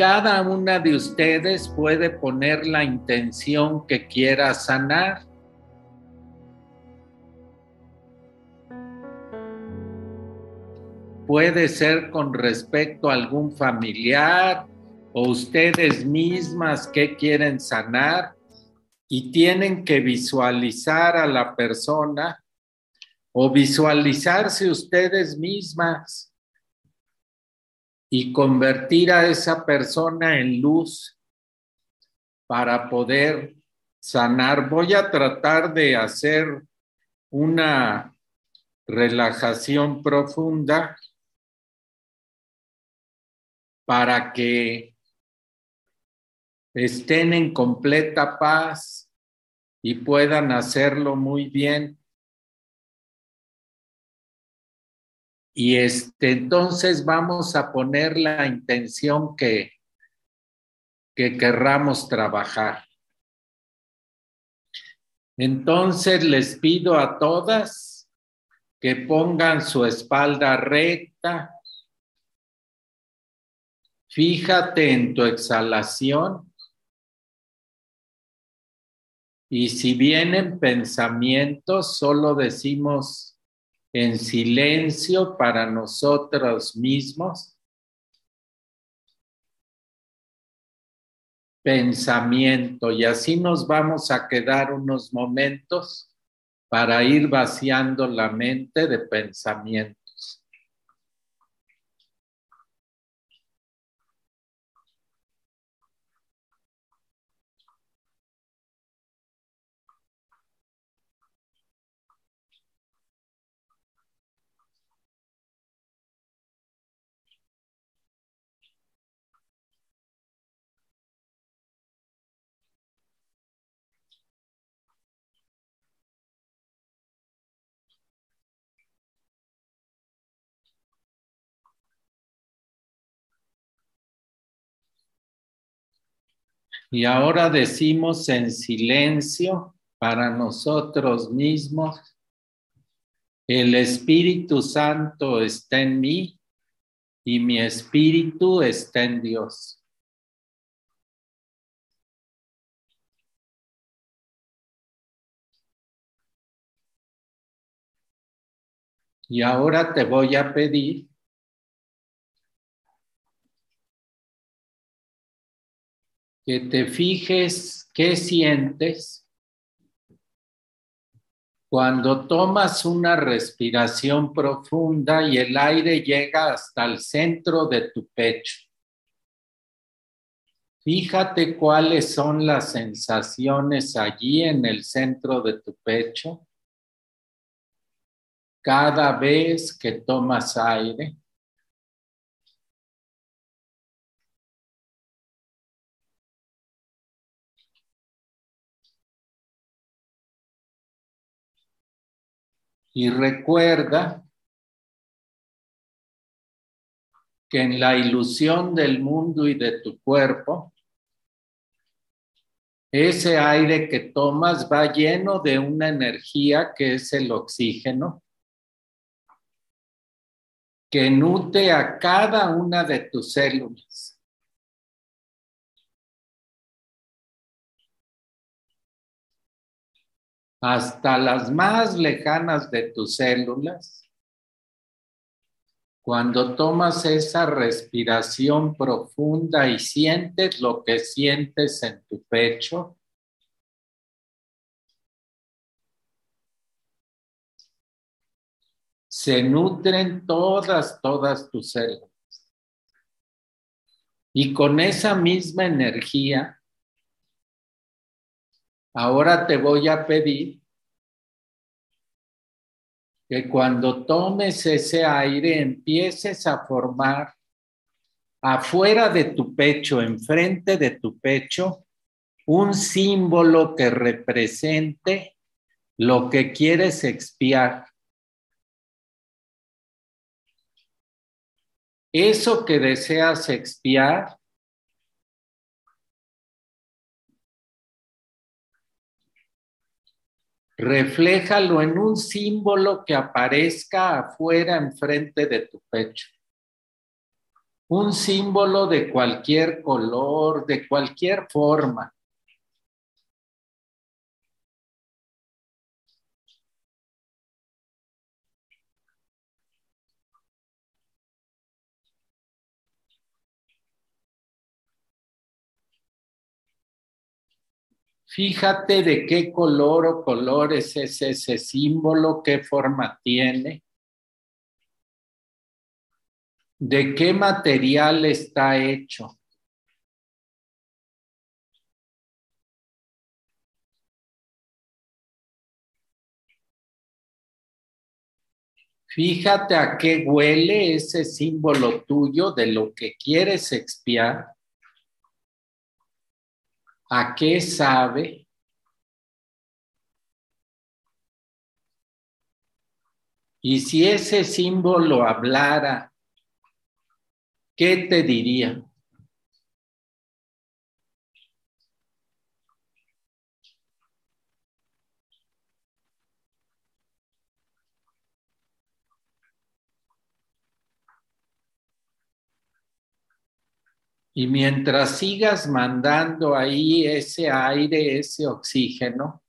Cada una de ustedes puede poner la intención que quiera sanar. Puede ser con respecto a algún familiar o ustedes mismas que quieren sanar y tienen que visualizar a la persona o visualizarse ustedes mismas y convertir a esa persona en luz para poder sanar. Voy a tratar de hacer una relajación profunda para que estén en completa paz y puedan hacerlo muy bien. Y este, entonces vamos a poner la intención que, que querramos trabajar. Entonces les pido a todas que pongan su espalda recta. Fíjate en tu exhalación. Y si vienen pensamientos, solo decimos en silencio para nosotros mismos. Pensamiento y así nos vamos a quedar unos momentos para ir vaciando la mente de pensamiento. Y ahora decimos en silencio para nosotros mismos, el Espíritu Santo está en mí y mi espíritu está en Dios. Y ahora te voy a pedir que te fijes qué sientes cuando tomas una respiración profunda y el aire llega hasta el centro de tu pecho. Fíjate cuáles son las sensaciones allí en el centro de tu pecho cada vez que tomas aire. Y recuerda que en la ilusión del mundo y de tu cuerpo, ese aire que tomas va lleno de una energía que es el oxígeno, que nutre a cada una de tus células. Hasta las más lejanas de tus células, cuando tomas esa respiración profunda y sientes lo que sientes en tu pecho, se nutren todas, todas tus células. Y con esa misma energía, Ahora te voy a pedir que cuando tomes ese aire empieces a formar afuera de tu pecho, enfrente de tu pecho, un símbolo que represente lo que quieres expiar. Eso que deseas expiar, refléjalo en un símbolo que aparezca afuera enfrente de tu pecho. un símbolo de cualquier color, de cualquier forma. Fíjate de qué color o colores es ese símbolo, qué forma tiene, de qué material está hecho. Fíjate a qué huele ese símbolo tuyo de lo que quieres expiar a qué sabe y si ese símbolo hablara, ¿qué te diría? Y mientras sigas mandando ahí ese aire, ese oxígeno,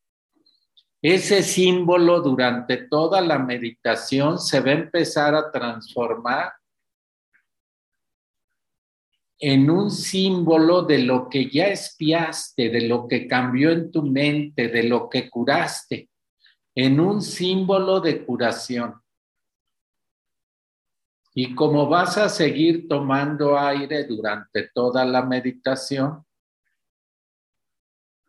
ese símbolo durante toda la meditación se va a empezar a transformar en un símbolo de lo que ya espiaste, de lo que cambió en tu mente, de lo que curaste, en un símbolo de curación. Y como vas a seguir tomando aire durante toda la meditación,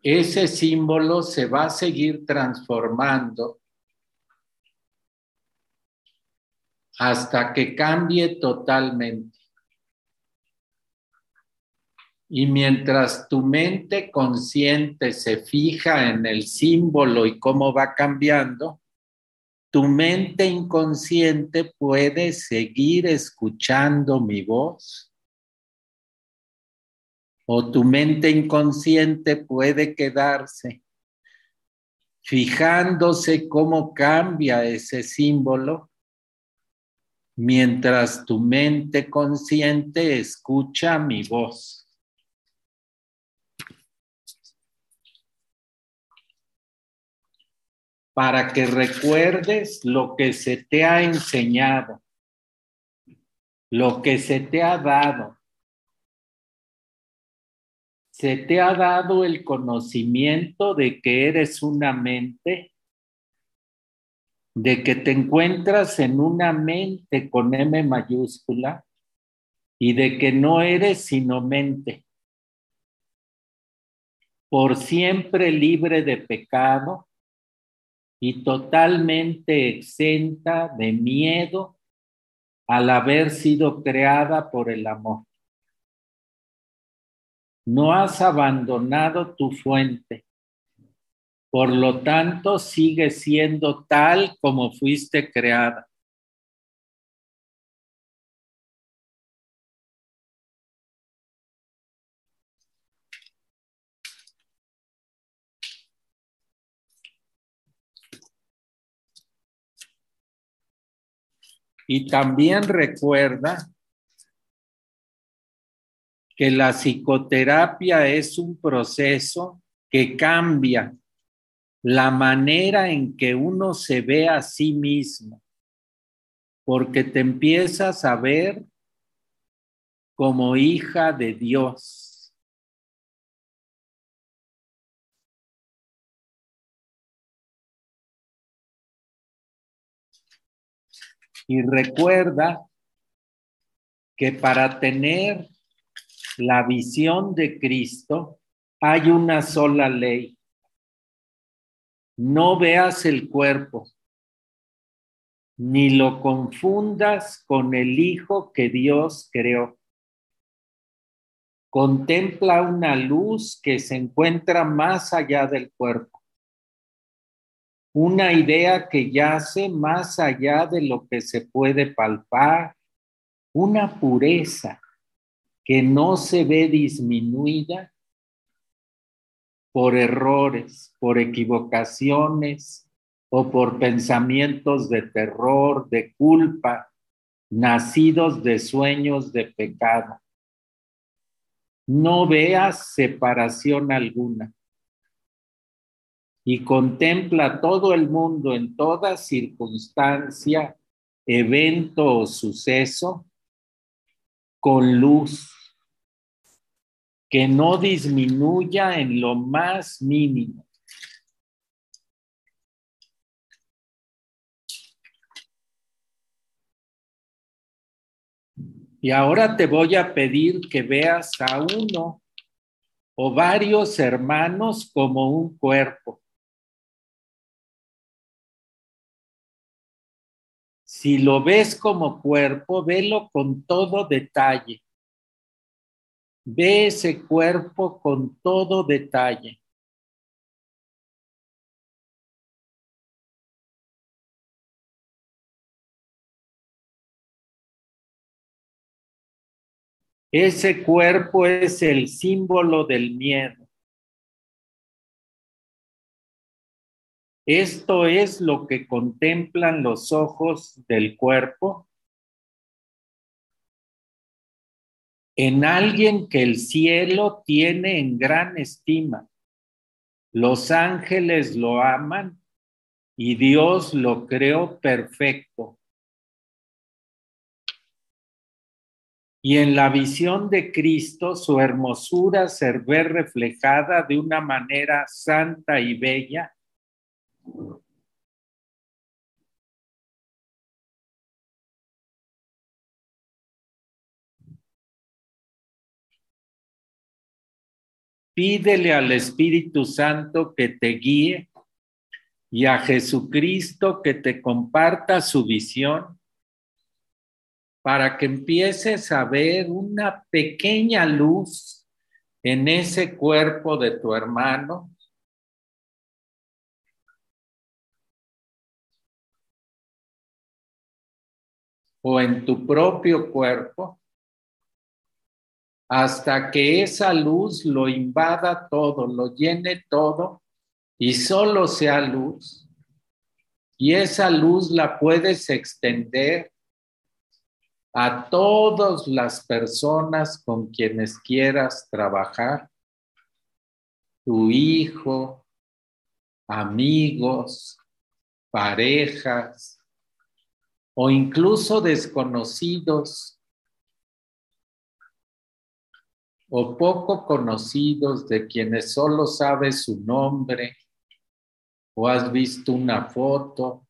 ese símbolo se va a seguir transformando hasta que cambie totalmente. Y mientras tu mente consciente se fija en el símbolo y cómo va cambiando, tu mente inconsciente puede seguir escuchando mi voz. O tu mente inconsciente puede quedarse fijándose cómo cambia ese símbolo mientras tu mente consciente escucha mi voz. Para que recuerdes lo que se te ha enseñado, lo que se te ha dado. Se te ha dado el conocimiento de que eres una mente, de que te encuentras en una mente con M mayúscula y de que no eres sino mente, por siempre libre de pecado y totalmente exenta de miedo al haber sido creada por el amor. No has abandonado tu fuente, por lo tanto sigue siendo tal como fuiste creada. Y también recuerda que la psicoterapia es un proceso que cambia la manera en que uno se ve a sí mismo, porque te empiezas a ver como hija de Dios. Y recuerda que para tener la visión de Cristo hay una sola ley. No veas el cuerpo, ni lo confundas con el Hijo que Dios creó. Contempla una luz que se encuentra más allá del cuerpo una idea que yace más allá de lo que se puede palpar, una pureza que no se ve disminuida por errores, por equivocaciones o por pensamientos de terror, de culpa, nacidos de sueños de pecado. No veas separación alguna y contempla todo el mundo en toda circunstancia, evento o suceso con luz que no disminuya en lo más mínimo. Y ahora te voy a pedir que veas a uno o varios hermanos como un cuerpo. Si lo ves como cuerpo, velo con todo detalle. Ve ese cuerpo con todo detalle. Ese cuerpo es el símbolo del miedo. Esto es lo que contemplan los ojos del cuerpo en alguien que el cielo tiene en gran estima. Los ángeles lo aman y Dios lo creó perfecto. Y en la visión de Cristo su hermosura se ve reflejada de una manera santa y bella Pídele al Espíritu Santo que te guíe y a Jesucristo que te comparta su visión para que empieces a ver una pequeña luz en ese cuerpo de tu hermano o en tu propio cuerpo hasta que esa luz lo invada todo, lo llene todo y solo sea luz. Y esa luz la puedes extender a todas las personas con quienes quieras trabajar, tu hijo, amigos, parejas o incluso desconocidos o poco conocidos de quienes solo sabes su nombre o has visto una foto.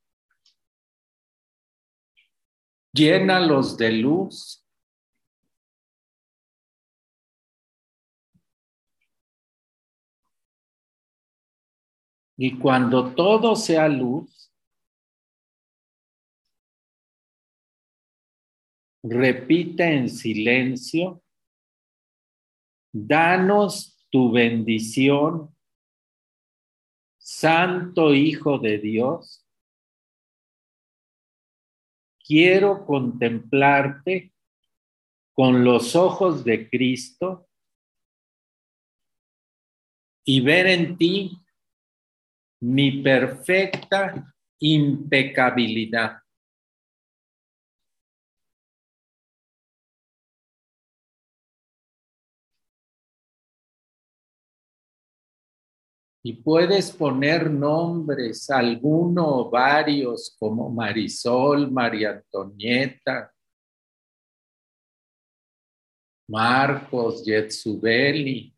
Llénalos de luz. Y cuando todo sea luz, repite en silencio Danos tu bendición, Santo Hijo de Dios. Quiero contemplarte con los ojos de Cristo y ver en ti mi perfecta impecabilidad. Y puedes poner nombres, alguno o varios, como Marisol, María Antonieta, Marcos, Yetsubeli,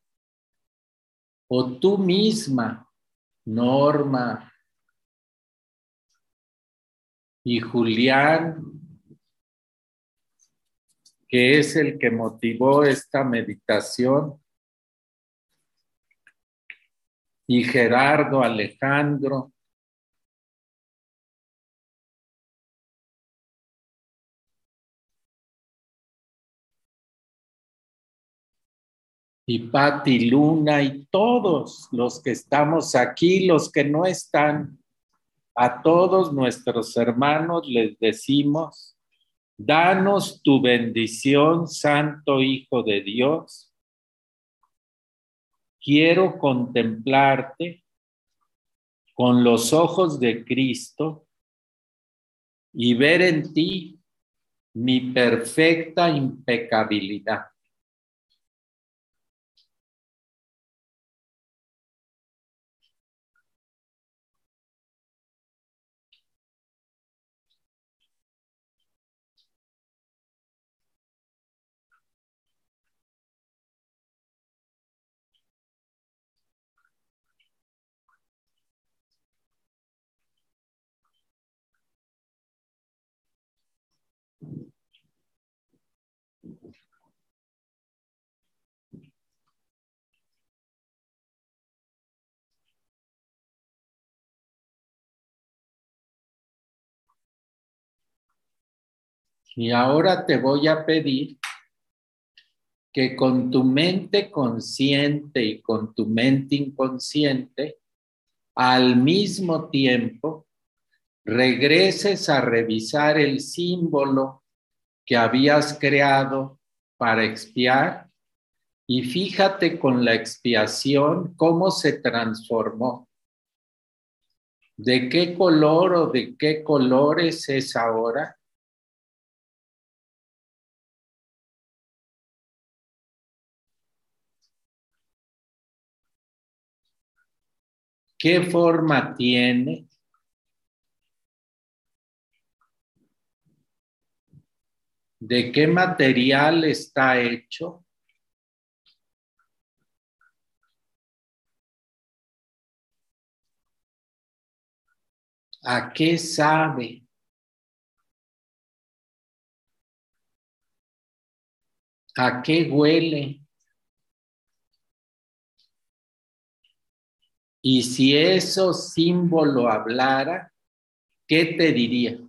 o tú misma, Norma, y Julián, que es el que motivó esta meditación y Gerardo Alejandro. Y Pati Luna y todos los que estamos aquí, los que no están, a todos nuestros hermanos les decimos, danos tu bendición, Santo Hijo de Dios quiero contemplarte con los ojos de Cristo y ver en ti mi perfecta impecabilidad. Y ahora te voy a pedir que con tu mente consciente y con tu mente inconsciente, al mismo tiempo, regreses a revisar el símbolo que habías creado para expiar y fíjate con la expiación cómo se transformó. ¿De qué color o de qué colores es ahora? ¿Qué forma tiene? ¿De qué material está hecho? ¿A qué sabe? ¿A qué huele? Y si eso símbolo hablara, ¿qué te diría?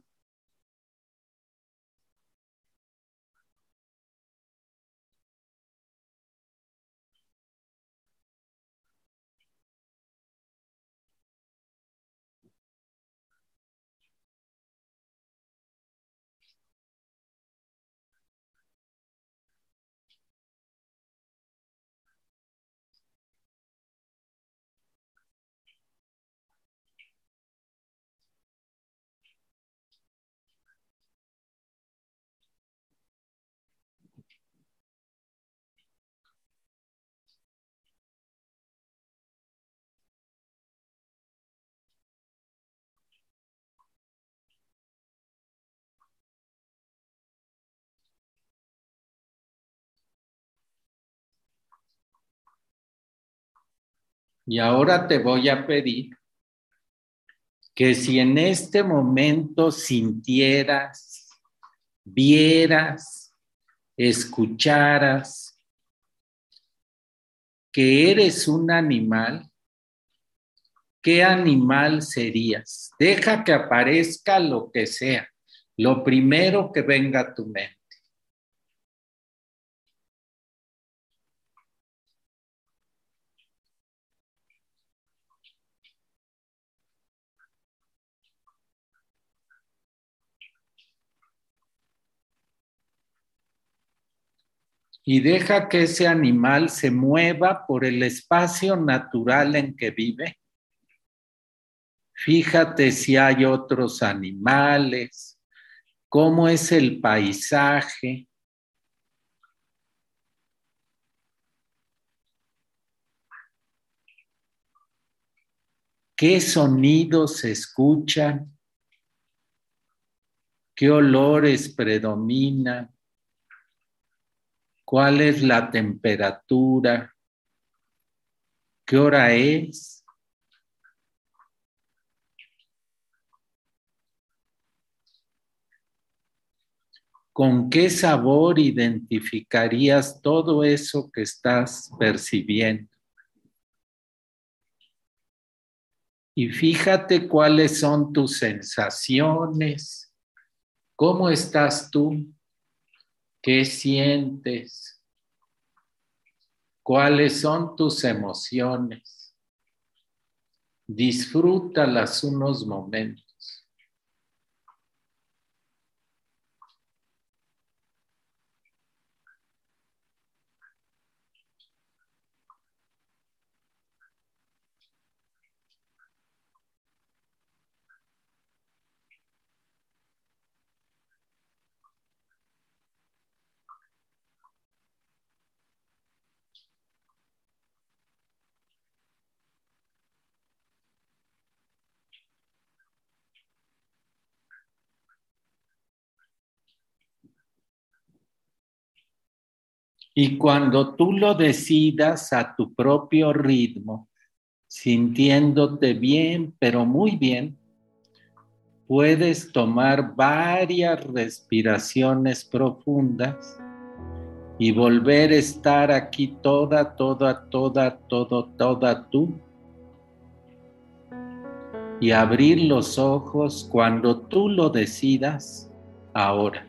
Y ahora te voy a pedir que si en este momento sintieras, vieras, escucharas que eres un animal, ¿qué animal serías? Deja que aparezca lo que sea, lo primero que venga a tu mente. Y deja que ese animal se mueva por el espacio natural en que vive. Fíjate si hay otros animales, cómo es el paisaje. ¿Qué sonidos se escuchan? ¿Qué olores predominan? Cuál es la temperatura, qué hora es. ¿Con qué sabor identificarías todo eso que estás percibiendo? Y fíjate cuáles son tus sensaciones, cómo estás tú. ¿Qué sientes? ¿Cuáles son tus emociones? Disfrútalas unos momentos. Y cuando tú lo decidas a tu propio ritmo, sintiéndote bien, pero muy bien, puedes tomar varias respiraciones profundas y volver a estar aquí toda, toda, toda, toda, toda tú. Y abrir los ojos cuando tú lo decidas ahora.